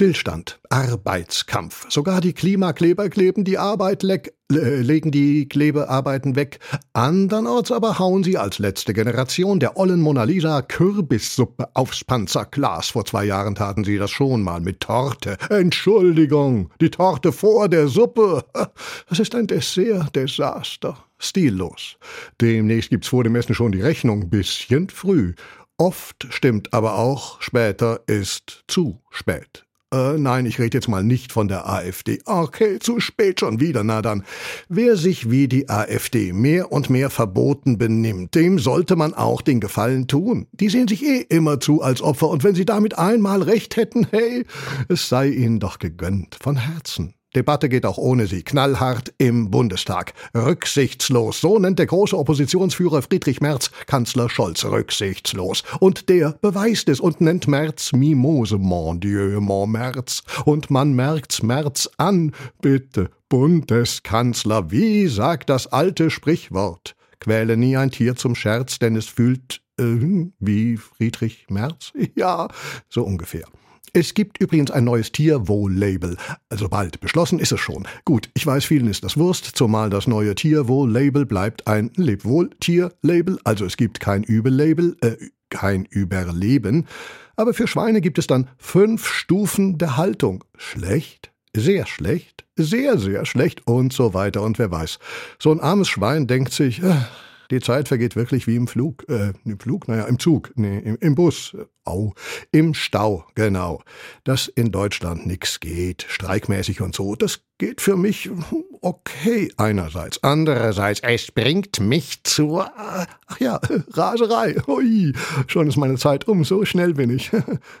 Stillstand, Arbeitskampf. Sogar die Klimakleber kleben die Arbeit leck, legen die Klebearbeiten weg. Andernorts aber hauen sie als letzte Generation der ollen Mona Lisa Kürbissuppe aufs Panzerglas. Vor zwei Jahren taten sie das schon mal mit Torte. Entschuldigung, die Torte vor der Suppe. Das ist ein Dessert-Desaster. Stillos. Demnächst gibt's vor dem Essen schon die Rechnung. Bisschen früh. Oft stimmt aber auch, später ist zu spät. Äh, nein, ich rede jetzt mal nicht von der AfD. Okay, zu spät schon wieder. Na dann. Wer sich wie die AfD mehr und mehr verboten benimmt, dem sollte man auch den Gefallen tun. Die sehen sich eh immer zu als Opfer und wenn sie damit einmal recht hätten, hey, es sei ihnen doch gegönnt. Von Herzen. Debatte geht auch ohne sie. Knallhart im Bundestag. Rücksichtslos. So nennt der große Oppositionsführer Friedrich Merz Kanzler Scholz rücksichtslos. Und der beweist es und nennt Merz Mimose. Mon Dieu, mon Merz. Und man merkt's Merz an. Bitte, Bundeskanzler, wie sagt das alte Sprichwort? Quäle nie ein Tier zum Scherz, denn es fühlt äh, wie Friedrich Merz? Ja, so ungefähr. Es gibt übrigens ein neues Tierwohl-Label. Also bald. Beschlossen ist es schon. Gut, ich weiß, vielen ist das Wurst, zumal das neue Tierwohl-Label bleibt ein Lebwohl-Tier-Label. Also es gibt kein Übel-Label, äh, kein Überleben. Aber für Schweine gibt es dann fünf Stufen der Haltung. Schlecht, sehr schlecht, sehr, sehr schlecht und so weiter. Und wer weiß. So ein armes Schwein denkt sich, äh, die Zeit vergeht wirklich wie im Flug. Äh, im Flug? Naja, im Zug. Nee, im, im Bus. Au. Im Stau, genau. Dass in Deutschland nix geht, streikmäßig und so, das geht für mich okay einerseits. Andererseits, es bringt mich zur, ach ja, Raserei. Ui, schon ist meine Zeit um, so schnell bin ich.